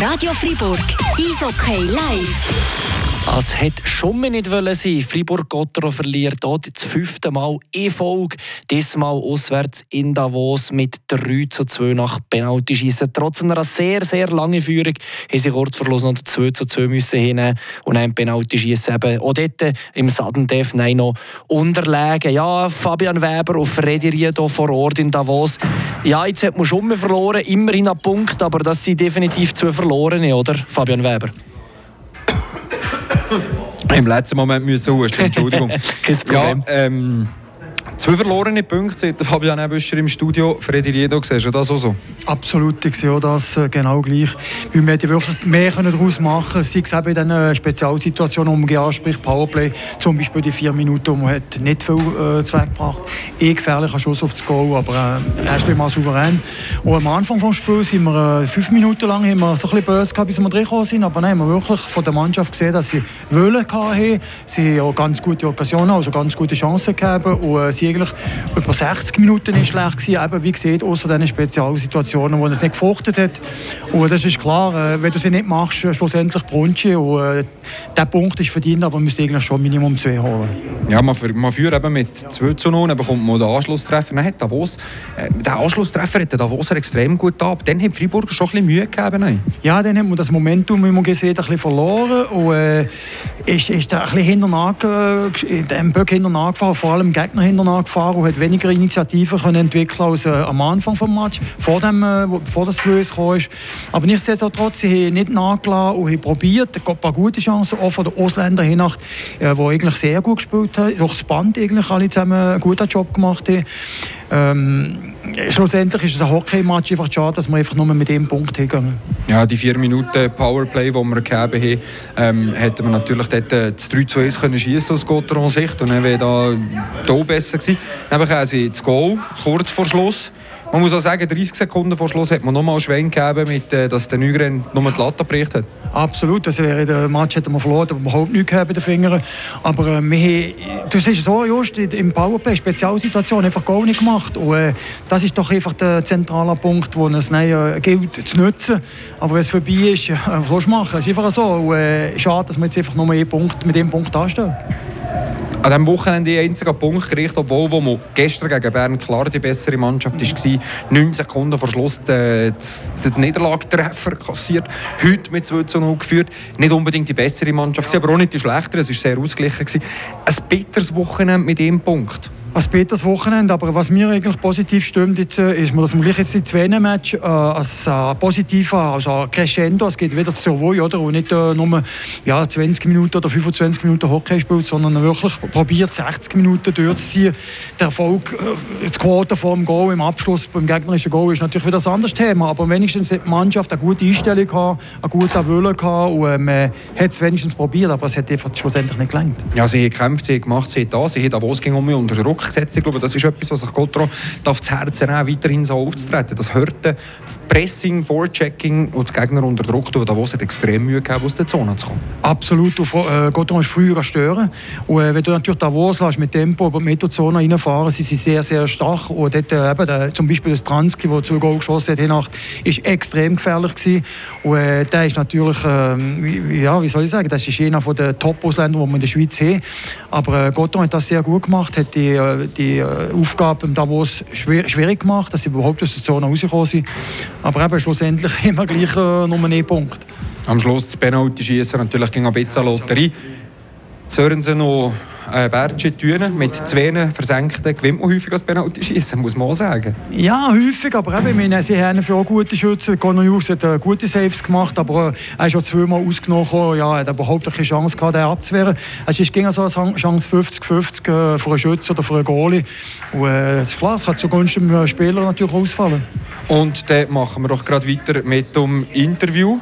Radio Fribourg, Eishockey live. Es hätte schon mal nicht sein Fribourg-Gottero verliert dort das fünfte Mal in Folge. Diesmal auswärts in Davos mit 3 zu 2 nach Penaltyschießen. Trotz einer sehr, sehr langen Führung haben sie kurz vor noch 2 zu 2 müssen hinnehmen und ein Penaltyschießen eben auch dort im Sudden Death noch unterlegen. Ja, Fabian Weber auf Freddy Riedo vor Ort in Davos. Ja, jetzt hat man schon mal verloren, immerhin einen Punkt, aber das sind definitiv zwei verlorene, oder Fabian Weber? Im letzten Moment müssen husten, Entschuldigung. Kein Problem. Ja, ähm, Zwei verlorene Punkte, sagt Fabian Ebüscher im Studio. Freddy Riedo, siehst du das auch so? Absolut, ich sehe das äh, genau gleich. Wir hätten wirklich mehr daraus machen können, sei es eben in den äh, Spezialsituationen, die man anspricht, Powerplay, zum Beispiel die vier Minuten, wo man hat nicht viel äh, Zweck gebracht Eh gefährlicher Schuss aufs Goal, aber äh, erst mal souverän. Und am Anfang des Spiels sind wir äh, fünf Minuten lang haben wir so ein bisschen böse gehabt, bis wir reingekommen sind, aber nein, haben wir wirklich von der Mannschaft gesehen, dass sie Wollen hatten. Sie haben auch ganz gute Occasionen, also ganz gute Chancen gegeben und äh, sie eigentlich über 60 Minuten nicht schlecht gewesen, eben wie gesagt, außer diesen Spezialsituationen, wo er es nicht gefruchtet hat. Und das ist klar, äh, wenn du sie nicht machst, äh, schlussendlich Brunche und äh, der Punkt ist verdient, aber man müsste eigentlich schon Minimum zwei holen. Ja, man, man führt eben mit 2 zu 0, dann bekommt man den Anschlusstreffer. Dann hat Davos, äh, der Anschlusstreffer hat Davos extrem gut ab. Dann hat Freiburg schon ein bisschen Mühe gegeben. Nein? Ja, dann hat man das Momentum, wie man gesehen hat, ein bisschen verloren und äh, ist, ist da ein bisschen hinterher, äh, dem Böck hinterher gefahren, vor allem Gegner hinterher gefahren und hat weniger Initiativen können entwickeln als äh, am Anfang des Match, vor, äh, bevor das 2 kam. Aber nichtsdestotrotz, sie haben nicht nachgelassen und haben probiert, ein paar gute Chancen, auch von den Ausländern hin, äh, die eigentlich sehr gut gespielt haben, durch das Band eigentlich alle zusammen einen guten Job gemacht haben. Ähm, schlussendlich ist es ein Hockey-Match einfach schade, dass wir einfach nur mit dem Punkt hingehen. Ja, die vier Minuten Powerplay, die wir gegeben haben, ähm, hätten wir natürlich dort äh, das 3 zu 1 können schiessen aus Gotteron-Sicht und dann wäre da hier besser gewesen. Dann haben sie das Goal kurz vor Schluss. Man muss auch sagen, 30 Sekunden vor Schluss hat man nochmal einen Schwenk gegeben, mit, äh, dass der Nygren nur die Latte gebracht hat. Absolut, das wäre der Match hätten wir verloren, aber überhaupt nichts bei den Fingern. Aber äh, wir du siehst so, just im Powerplay, Spezialsituation, einfach gar nicht gemacht. Und äh, das ist doch einfach der zentrale Punkt, wo es äh, gilt zu nutzen. Aber wenn es vorbei ist, äh, was machen? Es ist einfach so. Und, äh, schade, dass wir jetzt einfach nur mit dem Punkt anstehen an diesem Wochenende einen einzigen Punkt gerichtet, obwohl wo man gestern gegen Bern klar die bessere Mannschaft war. 9 Sekunden vor Schluss den, den Niederlagetreffer kassiert. Heute mit 2 zu 0 geführt. Nicht unbedingt die bessere Mannschaft, aber auch nicht die schlechtere. Es war sehr ausgeglichen. Ein bitteres Wochenende mit dem Punkt als Peters Wochenende. Aber was mir eigentlich positiv stimmt, jetzt, äh, ist, dass man gleich jetzt die zwei Match äh, als äh, positiv also Crescendo, es geht wieder zur Wohl, oder? Und nicht äh, nur ja, 20 Minuten oder 25 Minuten Hockey spielt, sondern wirklich probiert 60 Minuten durchzuziehen. Der Erfolg, äh, das Quote vor dem Goal im Abschluss beim gegnerischen Goal ist natürlich wieder ein anderes Thema, aber wenigstens hat die Mannschaft eine gute Einstellung gehabt, eine gute Wille gehabt und äh, man hat es wenigstens probiert, aber es hat schlussendlich nicht gelangt. Ja, sie haben gekämpft, sie haben gemacht, sie haben da, sie ging um mich unter Druck gesetzt. Ich glaube, das ist etwas, was sich Gotro darf das Herz nehmen, weiterhin so aufzutreten. Das hörte Pressing, Vorchecking und die Gegner unter Druck tun. Davos hat extrem Mühe gehabt, aus der Zone zu kommen. Absolut. äh, Gotron ist früher stören. Und äh, wenn du natürlich Davos lässt, mit Tempo über die Meterzone reinfahren, sind sie sehr, sehr stark. Und dort, äh, eben, der, zum Beispiel das Transki, das zwei Goal geschossen hat, Nacht, ist extrem gefährlich gewesen. Und äh, der ist natürlich, äh, ja, wie soll ich sagen, das ist einer der Top-Ausländer, die wir in der Schweiz haben. Aber äh, Gotron hat das sehr gut gemacht, hat die, die äh, Aufgabe im Davos schwierig gemacht, dass sie überhaupt aus der Zone rausgekommen sind. Aber eben schlussendlich immer gleich äh, nur einen Punkt. Am Schluss das Penalty schießen natürlich ging ein bisschen Lotterie. Sörensen noch äh, Bertschi Thünen mit zwei versenkten gewinnt man häufig als Penalty schießen, muss man auch sagen. Ja, häufig, aber eben, meine, sie haben für auch gute Schützen. Conor Hughes hat äh, gute Saves gemacht, aber äh, er ist schon zweimal ausgenommen, ja, er hat überhaupt keine Chance gehabt, den abzuwehren. Es ist ging so eine Chance 50-50 äh, für einen Schützen oder für einen Goalie. Und äh, ist klar, es kann zugunsten des Spieler natürlich ausfallen. Und dann machen wir doch gerade weiter mit dem Interview.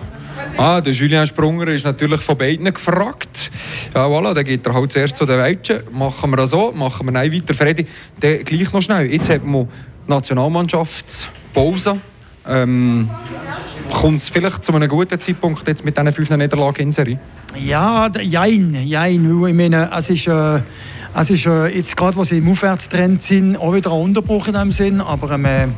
Ah, der Julien Sprunger ist natürlich von beiden gefragt. Ja, voilà, dann geht er halt zuerst zu den Weitschen. Machen wir das so, machen wir nein weiter. Freddy, dann gleich noch schnell. Jetzt haben wir Nationalmannschaftspause. Ähm, Kommt es vielleicht zu einem guten Zeitpunkt jetzt mit diesen fünf Niederlagen in Serie? Ja, jein, jein. Ich meine, es ist... Äh es ist äh, jetzt gerade, wo sie im Aufwärtstrend sind, auch wieder ein Unterbruch in dem Sinn, aber ähm,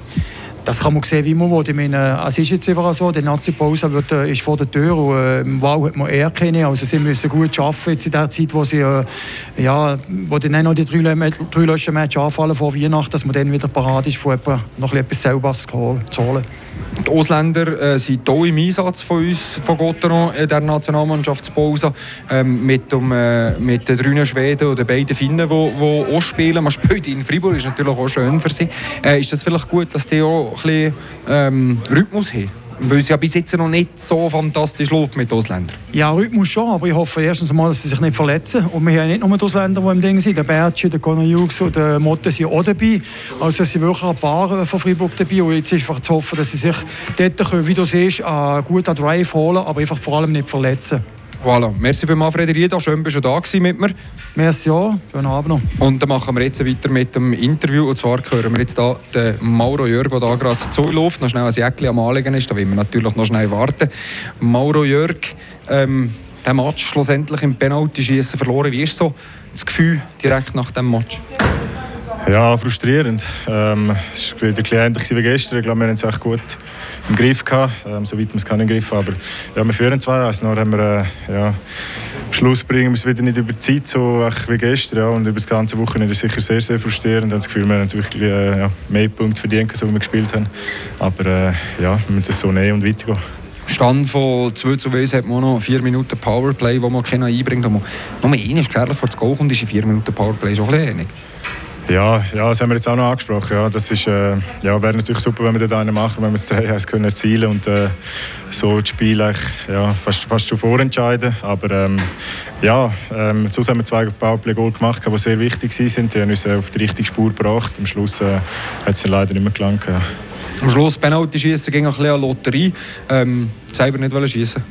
das kann man sehen, wie man will. Ich meine, es ist jetzt einfach so, die Nazi-Pause äh, ist vor der Tür und äh, Wahl hat man eher keine. Also sie müssen gut arbeiten jetzt in der Zeit, wo sie äh, ja, wo dann noch die drei, drei letzten Matches anfallen vor Weihnachten, dass man dann wieder parat ist, von noch etwas selber zu holen. Die Ausländer äh, sind hier im Einsatz von uns, von Gotteron, in der Nationalmannschaftspause. Ähm, mit, um, äh, mit den drei Schweden den beiden Finnen, die auch spielen. Man spielt in Fribourg, ist natürlich auch schön für sie. Äh, ist das vielleicht gut, dass die auch ein bisschen ähm, Rhythmus haben? Weil es ja bis jetzt noch nicht so fantastisch läuft mit Ausländern. Ja, Rhythmus schon, aber ich hoffe erstens mal, dass sie sich nicht verletzen. Und wir haben nicht nur die Ausländer, die im Ding sind. Der Bertschi, der Conor Hughes und der Motte sind auch dabei. Also es sind wirklich ein paar von Freiburg dabei. Und jetzt ist einfach zu hoffen, dass sie sich dort, wie du siehst, gut an Drive holen, aber einfach vor allem nicht verletzen. Voilà. Merci vielmals, Frederida. Schön, dass du da mit mir. Merci auch. Schönen Abend noch. Und dann machen wir jetzt weiter mit dem Interview. Und zwar hören wir jetzt hier den Mauro Jörg, der da gerade zuläuft, noch schnell ein Jäckchen am Anlegen ist. Da wollen wir natürlich noch schnell warten. Mauro Jörg, ähm, der Match schlussendlich im Penalty-Schießen verloren. Wie ist so das Gefühl direkt nach dem Match? Ja, frustrierend. Ähm, es war wieder ein ähnlich wie gestern. Ich glaube, wir haben es echt gut im Griff gehabt, ähm, soweit man es kann im Griff Aber ja, wir führen zwei, also noch haben wir äh, ja, am Schluss bringen wir es wieder nicht über die Zeit so wie gestern. Ja. Und über das ganze Wochenende ist es sicher sehr, sehr frustrierend. Ich das Gefühl, wir haben wirklich äh, ja, mehr Punkte verdient, als wir gespielt haben. Aber äh, ja, wir müssen das so nehmen und weitergehen. Stand von 2 zu 1 hat man noch 4 Minuten Powerplay, wo man keiner einbringt. Nur einer ist gefährlich vor das Goal kommt, ist in 4 Minuten Powerplay schon ein bisschen ähnlich. Ja, ja, das haben wir jetzt auch noch angesprochen. Ja, das äh, ja, wäre natürlich super, wenn wir das einen machen, wenn wir das 3 können erzielen und äh, so das Spiel ja, fast, fast schon vorentscheiden. Aber ähm, ja, ähm, sonst haben wir zwei Powerplay-Goal gemacht, die sehr wichtig waren. Die haben uns auf die richtige Spur gebracht. Am Schluss äh, hat es leider nicht mehr gelangt. Am Schluss Penalty schießen ging ein bisschen an Lotterie. Ähm, selber nicht schießen.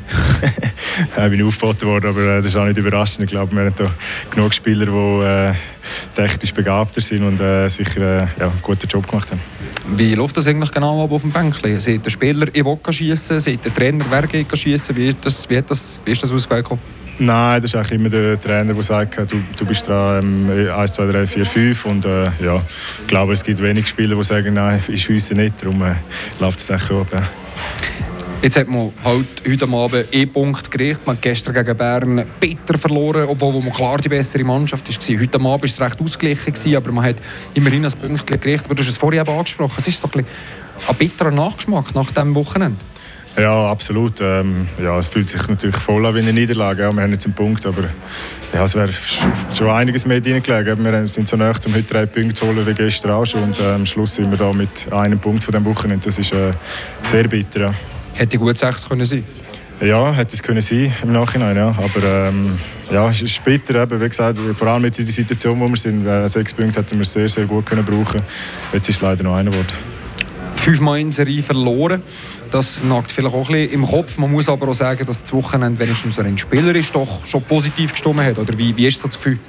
ich bin aufgeboten worden, aber äh, das ist auch nicht überraschend. Ich glaube, wir haben hier genug Spieler, die äh, technisch begabter sind und äh, sicher äh, ja, einen guten Job gemacht haben. Wie läuft das eigentlich genau ab auf dem Bänkchen? Seht der Spieler, ich will schießen, seht der Trainer, wer geht schießen? Wie, das, wie, das, wie ist das ausgekommen? Nein, das ist eigentlich immer der Trainer, der sagt, du, du bist dran, ähm, 1, 2, 3, 4, 5 und äh, ja, ich glaube, es gibt wenig Spieler, die sagen, nein, ich schiesse nicht, darum äh, läuft es eigentlich so ab. Ja. Jetzt hat man halt heute Abend E-Punkt gekriegt. Man hat gestern gegen Bern bitter verloren, obwohl man klar die bessere Mannschaft war. Heute Abend war es recht ausgeglichen, aber man hat immerhin ein Punkt gekriegt. Aber du hast es vorhin eben angesprochen, es ist so ein, ein bitterer Nachgeschmack nach diesem Wochenende. Ja, absolut. Ähm, ja, es fühlt sich natürlich voll an wie eine Niederlage. Ja, wir haben jetzt einen Punkt, aber ja, es wäre schon einiges mehr reingelegen. Wir sind so nah, um heute drei Punkte zu holen wie gestern auch schon. Und äh, am Schluss sind wir da mit einem Punkt von dem Wochenende. Das ist äh, sehr bitter. Ja. Hätte gut sechs können sein ja, hätte es können sein im Nachhinein, ja. Aber ähm, ja, es ist bitter, eben, wie gesagt, vor allem jetzt in der Situation, wo wir sind. Äh, sechs Punkte hätten wir sehr, sehr gut können brauchen. Jetzt ist es leider noch einer geworden. Fünfmal in Serie verloren. Das nagt vielleicht auch ein bisschen im Kopf. Man muss aber auch sagen, dass das Wochenende wenigstens ein Spieler ist, doch schon positiv gestimmt hat. Oder wie, wie ist so das Gefühl?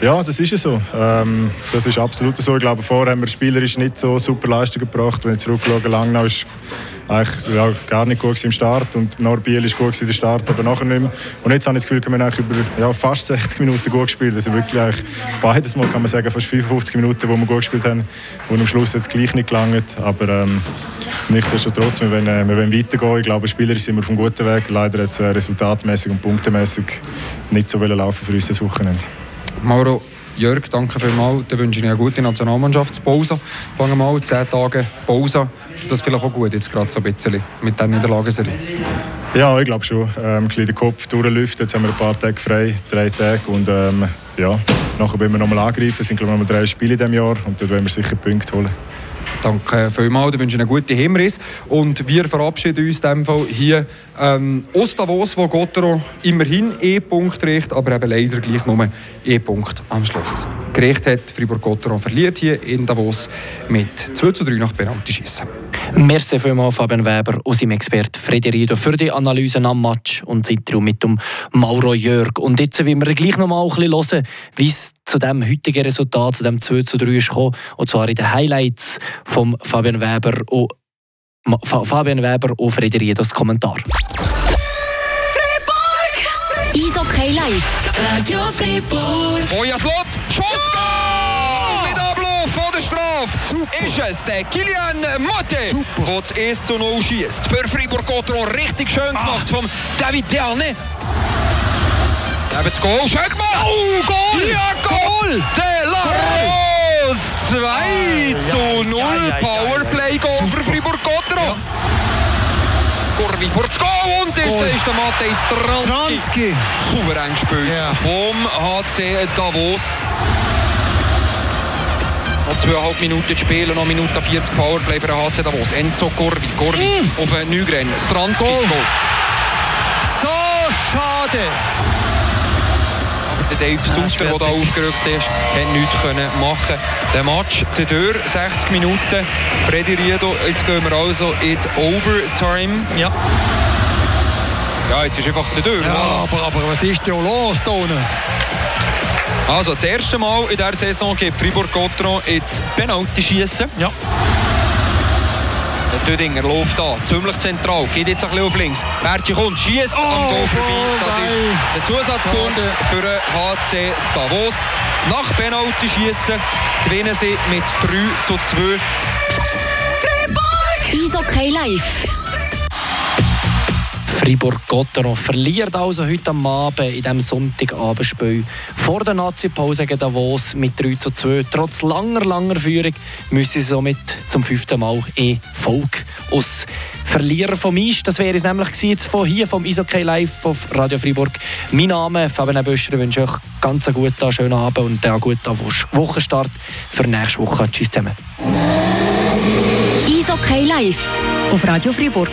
Ja, das ist so. Ähm, das ist absolut so. Ich glaube, vorher haben wir spielerisch nicht so super Leistung gebracht. Wenn ich zurückschaue, Langnau ist eigentlich ja, gar nicht gut im Start und Norbiel ist gut der Start, aber nachher nicht mehr. Und jetzt habe ich das Gefühl, wir haben über ja, fast 60 Minuten gut gespielt. Also wirklich beides Mal kann man sagen, fast 55 Minuten, wo wir gut gespielt haben und am Schluss jetzt gleich nicht gelangt. Aber ähm, nichtsdestotrotz, wir wollen, äh, wir wollen weitergehen. Ich glaube, spielerisch sind wir auf einem guten Weg. Leider jetzt äh, resultatmäßig und punktemäßig nicht so laufen für uns das Wochenende. Mauro, Jörg, danke vielmals. Dann wünsche ich eine gute Nationalmannschaftspause. Fangen wir mal 10 Tage Pause. Das ist vielleicht auch gut, jetzt gerade so ein bisschen mit dieser Niederlagenserie. Ja, ich glaube schon. Ähm, ein den Kopf durchlüften. Jetzt haben wir ein paar Tage frei, drei Tage. Und ähm, ja, nachher werden wir nochmal angreifen. Es sind glaube ich noch drei Spiele in diesem Jahr und dort werden wir sicher Punkte holen. Danke vielmals, ich wünsche eine gute Hinriss. Und wir verabschieden uns in dem Fall hier ähm, aus Davos, wo Gottero immerhin E-Punkt kriegt, aber eben leider gleich nur E-Punkt am Schluss. Gerecht hat Fribourg-Gotteron verliert hier in Davos mit 2 zu 3 nach Penalty-Schießen. Merci vielmals Fabian Weber und seinem Experten Frederido für die Analyse am Match und Interview mit dem Mauro Jörg. Und jetzt wollen wir gleich noch mal ein bisschen hören, wie es zu dem heutigen Resultat, zu dem 2 zu 3 ist gekommen, und zwar in den Highlights von Fabian Weber und Fabian Weber und Frederido das Kommentar. Fribourg! Eishockey live. Radio Fribourg. Moja Slot, Von Straße! Angriff ist es der Kilian Motte, der das 1 zu 0 schießt. Für Fribourg-Gotteron richtig schön gemacht vom David Derne. Eben das Goal, schön gemacht! Oh, Goal! Ja, Goal! De La Rose! 2 zu 0 Powerplay-Goal für Fribourg-Gotteron. Corvi vor das Goal und ist, Goal. ist der Matej Stranski. Stranski. Souverän gespielt Ja. vom HC Davos. Noch zweieinhalb Minuten spielen, noch Minute 40 Powerplay für den HC Davos. Enzo Corvi, Corvi Mm. auf Nygren, Stranski, Goal. Goal. So schade. Der Dave Sutter, der da fertig. aufgerückt ist, hat nichts können machen. Der Match, der Dürr, 60 Minuten. Freddy Riedo, jetzt gehen wir also in die Overtime. Ja. Ja, jetzt ist einfach der Dürr. Ja, aber, aber was ist denn los da unten? Also, das erste Mal in dieser Saison geht Fribourg-Gotteron ins Penalty-Schiessen. Ja. Der Dödinger läuft da, ziemlich zentral, geht jetzt ein bisschen auf links. Bertschi kommt, schießt am Oh, Goal vorbei. Das vorbei. ist der Zusatzpunkt für den HC Davos. Nach Penalty schießen gewinnen sie mit 3 zu 2. Eishockey live. Fribourg-Gotteron verliert also heute am Abend in diesem Sonntagabendspiel vor der Nazi-Pause gegen Davos mit 3 zu 2. Trotz langer, langer Führung müssen sie somit zum fünften Mal in Volk aus Verlierer vom Eis. Das wäre es nämlich jetzt von hier vom Eishockey Live auf Radio Fribourg. Mein Name ist Fabian Böscher. Ich wünsche euch ganz einen guten, schönen Abend und einen guten Wochenstart für nächste Woche. Tschüss zusammen. Eishockey live. Auf Radio Fribourg.